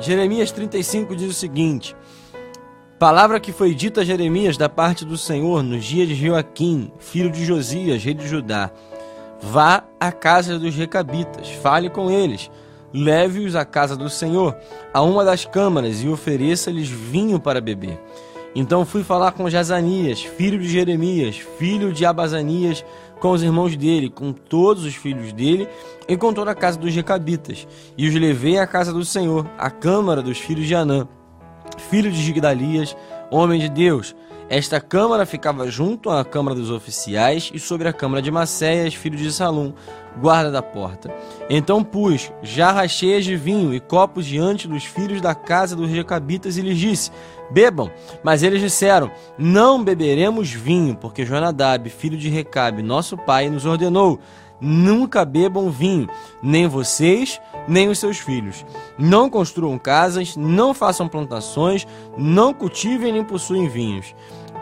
Jeremias 35 diz o seguinte: Palavra que foi dita a Jeremias da parte do Senhor nos dias de Joaquim, filho de Josias, rei de Judá. Vá à casa dos recabitas, fale com eles, leve-os à casa do Senhor, a uma das câmaras, e ofereça-lhes vinho para beber. Então fui falar com Jazanias, filho de Jeremias, filho de Abazanias, com os irmãos dele, com todos os filhos dele, e com toda a casa dos recabitas, e os levei à casa do Senhor, à câmara dos filhos de Anã, filho de Gigdalias, homem de Deus. Esta câmara ficava junto à câmara dos oficiais e sobre a câmara de Macéias, filho de Salum, guarda da porta. Então pus jarras cheias de vinho e copos diante dos filhos da casa dos recabitas e lhes disse: Bebam. Mas eles disseram: Não beberemos vinho, porque Jonadab, filho de Recabe, nosso pai, nos ordenou: Nunca bebam vinho, nem vocês, nem os seus filhos. Não construam casas, não façam plantações, não cultivem nem possuem vinhos.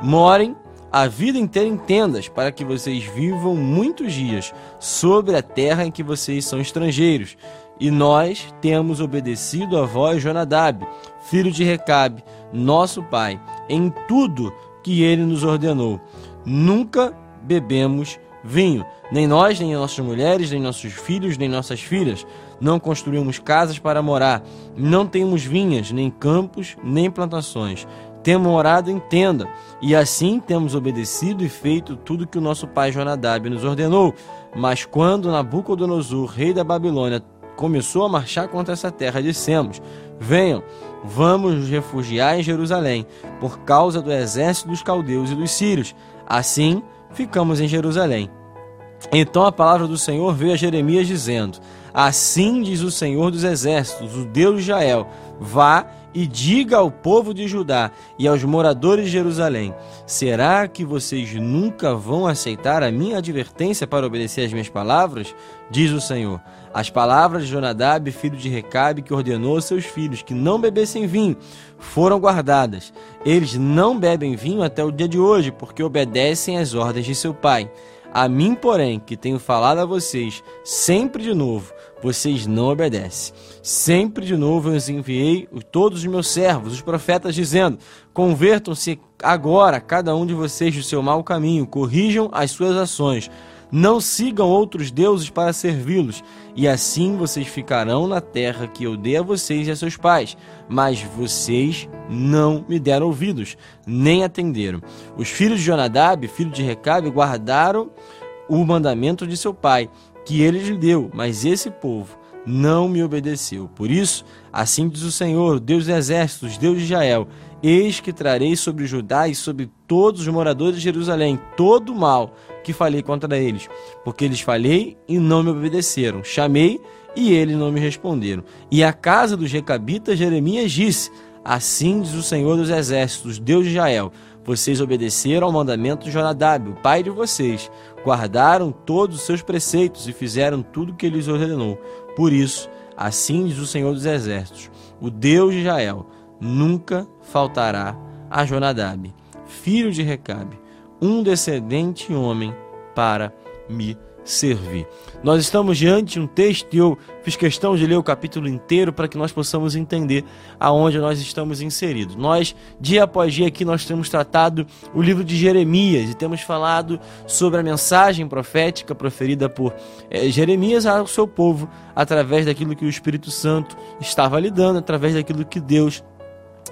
Morem a vida inteira em tendas, para que vocês vivam muitos dias sobre a terra em que vocês são estrangeiros. E nós temos obedecido a voz Jonadab, filho de Recabe, nosso pai, em tudo que ele nos ordenou. Nunca bebemos vinho, nem nós, nem nossas mulheres, nem nossos filhos, nem nossas filhas. Não construímos casas para morar, não temos vinhas, nem campos, nem plantações temos morado em tenda, e assim temos obedecido e feito tudo que o nosso pai Jonadab nos ordenou. Mas quando Nabucodonosor, rei da Babilônia, começou a marchar contra essa terra, dissemos: Venham, vamos nos refugiar em Jerusalém, por causa do exército dos caldeus e dos sírios. Assim ficamos em Jerusalém. Então a palavra do Senhor veio a Jeremias dizendo: Assim diz o Senhor dos exércitos, o Deus de Israel: Vá e diga ao povo de Judá e aos moradores de Jerusalém: Será que vocês nunca vão aceitar a minha advertência para obedecer às minhas palavras? Diz o Senhor. As palavras de Jonadab, filho de Recabe, que ordenou seus filhos que não bebessem vinho, foram guardadas. Eles não bebem vinho até o dia de hoje, porque obedecem às ordens de seu pai. A mim, porém, que tenho falado a vocês sempre de novo, vocês não obedecem. Sempre de novo eu os enviei todos os meus servos, os profetas, dizendo: Convertam-se agora, cada um de vocês, do seu mau caminho, corrijam as suas ações. Não sigam outros deuses para servi-los, e assim vocês ficarão na terra que eu dei a vocês e a seus pais. Mas vocês não me deram ouvidos, nem atenderam. Os filhos de Jonadab, filho de Recabe, guardaram o mandamento de seu pai que ele lhe deu, mas esse povo não me obedeceu. Por isso, assim diz o Senhor, Deus dos exércitos, Deus de Israel: Eis que trarei sobre Judá e sobre todos os moradores de Jerusalém todo o mal que falei contra eles, porque eles falei e não me obedeceram. Chamei e eles não me responderam. E a casa dos recabitas Jeremias disse: Assim diz o Senhor dos exércitos, Deus de Israel: vocês obedeceram ao mandamento de Jonadab, o pai de vocês, guardaram todos os seus preceitos e fizeram tudo o que ele lhes ordenou. Por isso, assim diz o Senhor dos Exércitos, o Deus de Israel, nunca faltará a Jonadab, filho de Recabe, um descendente homem para me servir. Nós estamos diante de um texto e eu fiz questão de ler o capítulo inteiro para que nós possamos entender aonde nós estamos inseridos. Nós, dia após dia aqui, nós temos tratado o livro de Jeremias e temos falado sobre a mensagem profética proferida por é, Jeremias ao seu povo através daquilo que o Espírito Santo estava lhe dando, através daquilo que Deus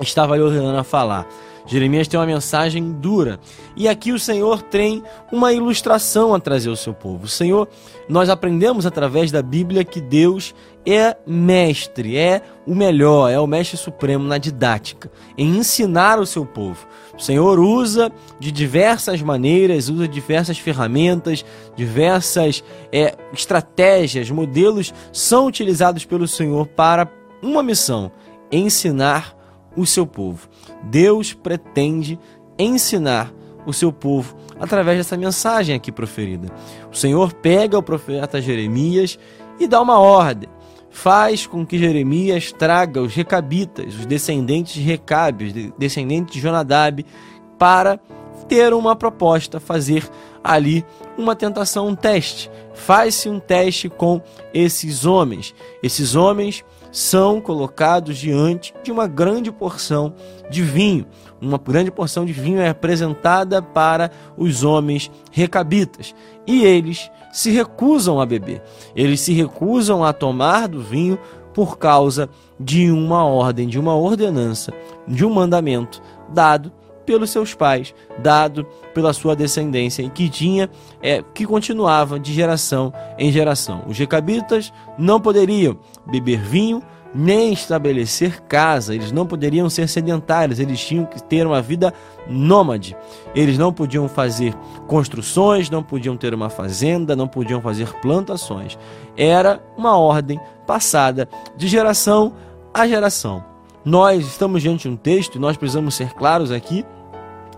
estava lhe ordenando a falar. Jeremias tem uma mensagem dura. E aqui o Senhor tem uma ilustração a trazer ao seu povo. O Senhor, nós aprendemos através da Bíblia que Deus é mestre, é o melhor, é o mestre supremo na didática, em ensinar o seu povo. O Senhor usa de diversas maneiras, usa diversas ferramentas, diversas é, estratégias, modelos são utilizados pelo Senhor para uma missão: ensinar o seu povo. Deus pretende ensinar o seu povo através dessa mensagem aqui proferida. O Senhor pega o profeta Jeremias e dá uma ordem. Faz com que Jeremias traga os recabitas, os descendentes de Recabe, os descendentes de Jonadab, para ter uma proposta, fazer ali uma tentação, um teste. Faz-se um teste com esses homens. Esses homens são colocados diante de uma grande porção de vinho. Uma grande porção de vinho é apresentada para os homens recabitas e eles se recusam a beber. Eles se recusam a tomar do vinho por causa de uma ordem, de uma ordenança, de um mandamento dado pelos seus pais, dado pela sua descendência e que tinha é, que continuava de geração em geração. Os recabitas não poderiam beber vinho nem estabelecer casa, eles não poderiam ser sedentários, eles tinham que ter uma vida nômade. Eles não podiam fazer construções, não podiam ter uma fazenda, não podiam fazer plantações. Era uma ordem passada de geração a geração. Nós estamos diante de um texto e nós precisamos ser claros aqui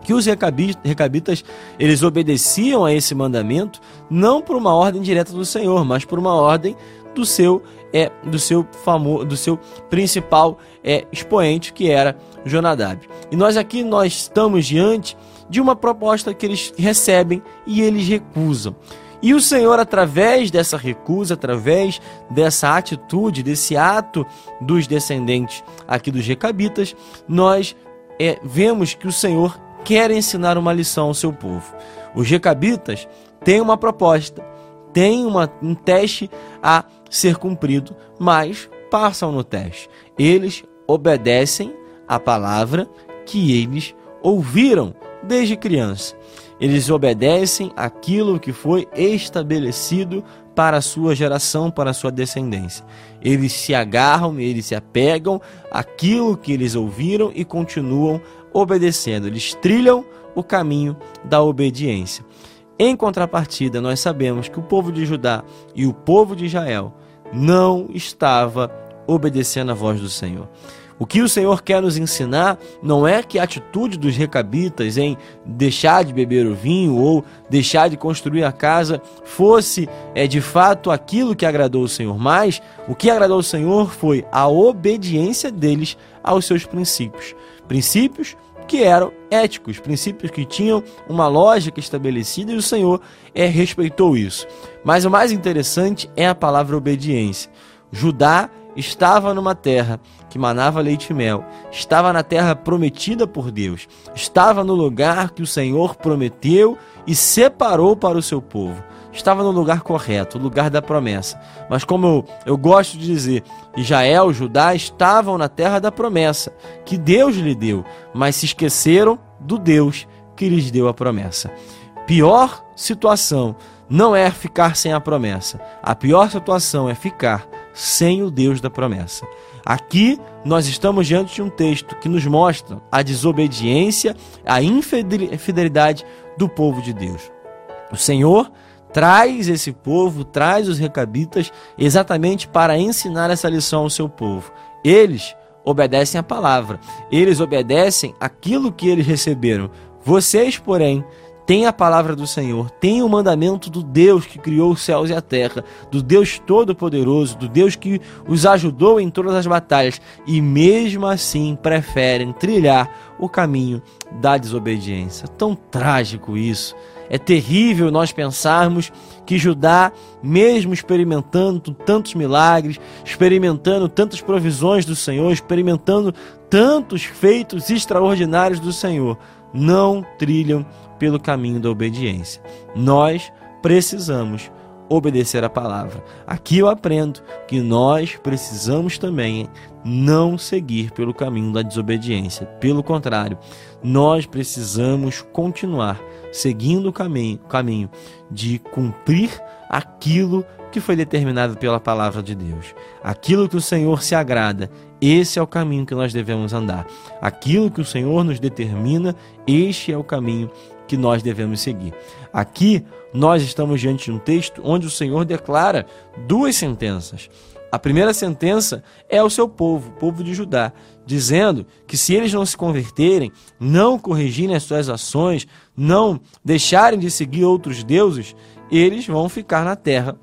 que os recabitas eles obedeciam a esse mandamento não por uma ordem direta do Senhor, mas por uma ordem do seu é do seu famoso do seu principal é, expoente que era Jonadab. E nós aqui nós estamos diante de uma proposta que eles recebem e eles recusam. E o Senhor, através dessa recusa, através dessa atitude, desse ato dos descendentes aqui dos Recabitas, nós é, vemos que o Senhor quer ensinar uma lição ao seu povo. Os Recabitas têm uma proposta, têm uma, um teste a ser cumprido, mas passam no teste. Eles obedecem a palavra que eles ouviram desde criança. Eles obedecem aquilo que foi estabelecido para a sua geração, para a sua descendência. Eles se agarram, eles se apegam àquilo que eles ouviram e continuam obedecendo. Eles trilham o caminho da obediência. Em contrapartida, nós sabemos que o povo de Judá e o povo de Israel não estava obedecendo a voz do Senhor. O que o Senhor quer nos ensinar não é que a atitude dos recabitas em deixar de beber o vinho ou deixar de construir a casa fosse é, de fato aquilo que agradou o Senhor, mas o que agradou o Senhor foi a obediência deles aos seus princípios. Princípios que eram éticos, princípios que tinham uma lógica estabelecida e o Senhor é, respeitou isso. Mas o mais interessante é a palavra obediência. Judá estava numa terra que manava leite e mel, estava na terra prometida por Deus, estava no lugar que o Senhor prometeu e separou para o seu povo. Estava no lugar correto, o lugar da promessa. Mas como eu, eu gosto de dizer, Israel, Judá estavam na terra da promessa que Deus lhe deu, mas se esqueceram do Deus que lhes deu a promessa. Pior situação não é ficar sem a promessa. A pior situação é ficar sem o Deus da promessa. Aqui nós estamos diante de um texto que nos mostra a desobediência, a infidelidade do povo de Deus. O Senhor traz esse povo, traz os recabitas exatamente para ensinar essa lição ao seu povo. Eles obedecem a palavra, eles obedecem aquilo que eles receberam. Vocês, porém, tem a palavra do Senhor, tem o mandamento do Deus que criou os céus e a terra, do Deus Todo-Poderoso, do Deus que os ajudou em todas as batalhas e mesmo assim preferem trilhar o caminho da desobediência. Tão trágico isso. É terrível nós pensarmos que Judá, mesmo experimentando tantos milagres, experimentando tantas provisões do Senhor, experimentando tantos feitos extraordinários do Senhor, não trilham pelo caminho da obediência. Nós precisamos obedecer a palavra. Aqui eu aprendo que nós precisamos também não seguir pelo caminho da desobediência. Pelo contrário, nós precisamos continuar seguindo o caminho, caminho de cumprir aquilo que foi determinado pela palavra de Deus. Aquilo que o Senhor se agrada, esse é o caminho que nós devemos andar. Aquilo que o Senhor nos determina, este é o caminho que nós devemos seguir. Aqui nós estamos diante de um texto onde o Senhor declara duas sentenças. A primeira sentença é ao seu povo, o povo de Judá, dizendo que se eles não se converterem, não corrigirem as suas ações, não deixarem de seguir outros deuses, eles vão ficar na terra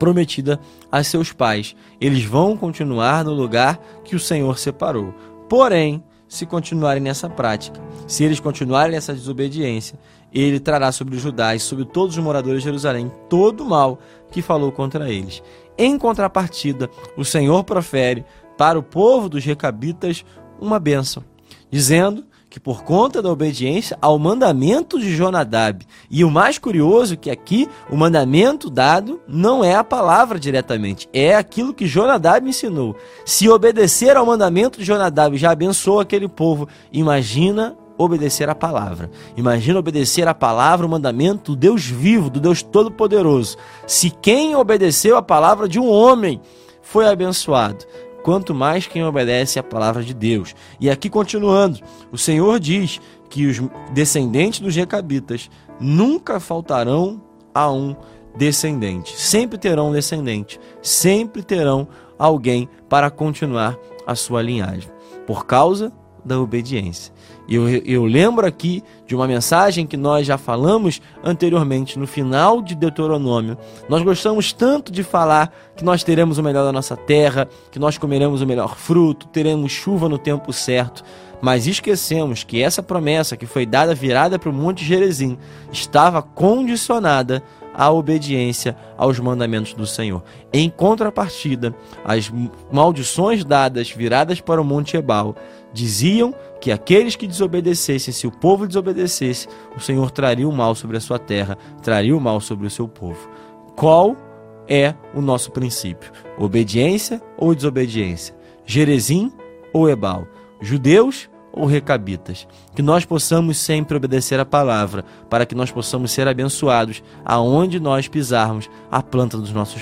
prometida a seus pais. Eles vão continuar no lugar que o Senhor separou. Porém, se continuarem nessa prática. Se eles continuarem nessa desobediência, ele trará sobre os judaus, sobre todos os moradores de Jerusalém, todo o mal que falou contra eles. Em contrapartida, o Senhor profere para o povo dos recabitas uma bênção, dizendo que por conta da obediência ao mandamento de Jonadab. E o mais curioso é que aqui o mandamento dado não é a palavra diretamente, é aquilo que Jonadab ensinou. Se obedecer ao mandamento de Jonadab já abençoou aquele povo, imagina obedecer a palavra. Imagina obedecer a palavra, o mandamento do Deus vivo, do Deus todo-poderoso. Se quem obedeceu a palavra de um homem foi abençoado, quanto mais quem obedece à palavra de Deus. E aqui continuando, o Senhor diz que os descendentes dos recabitas nunca faltarão a um descendente. Sempre terão um descendente, sempre terão alguém para continuar a sua linhagem, por causa da obediência. Eu, eu lembro aqui de uma mensagem que nós já falamos anteriormente, no final de Deuteronômio. Nós gostamos tanto de falar que nós teremos o melhor da nossa terra, que nós comeremos o melhor fruto, teremos chuva no tempo certo. Mas esquecemos que essa promessa que foi dada virada para o Monte Gerezim estava condicionada à obediência aos mandamentos do Senhor. Em contrapartida, as maldições dadas viradas para o Monte Ebal diziam que aqueles que desobedecessem, se o povo desobedecesse, o Senhor traria o mal sobre a sua terra, traria o mal sobre o seu povo. Qual é o nosso princípio? Obediência ou desobediência? Jerezim ou Ebal? Judeus ou recabitas. Que nós possamos sempre obedecer a palavra, para que nós possamos ser abençoados aonde nós pisarmos a planta dos nossos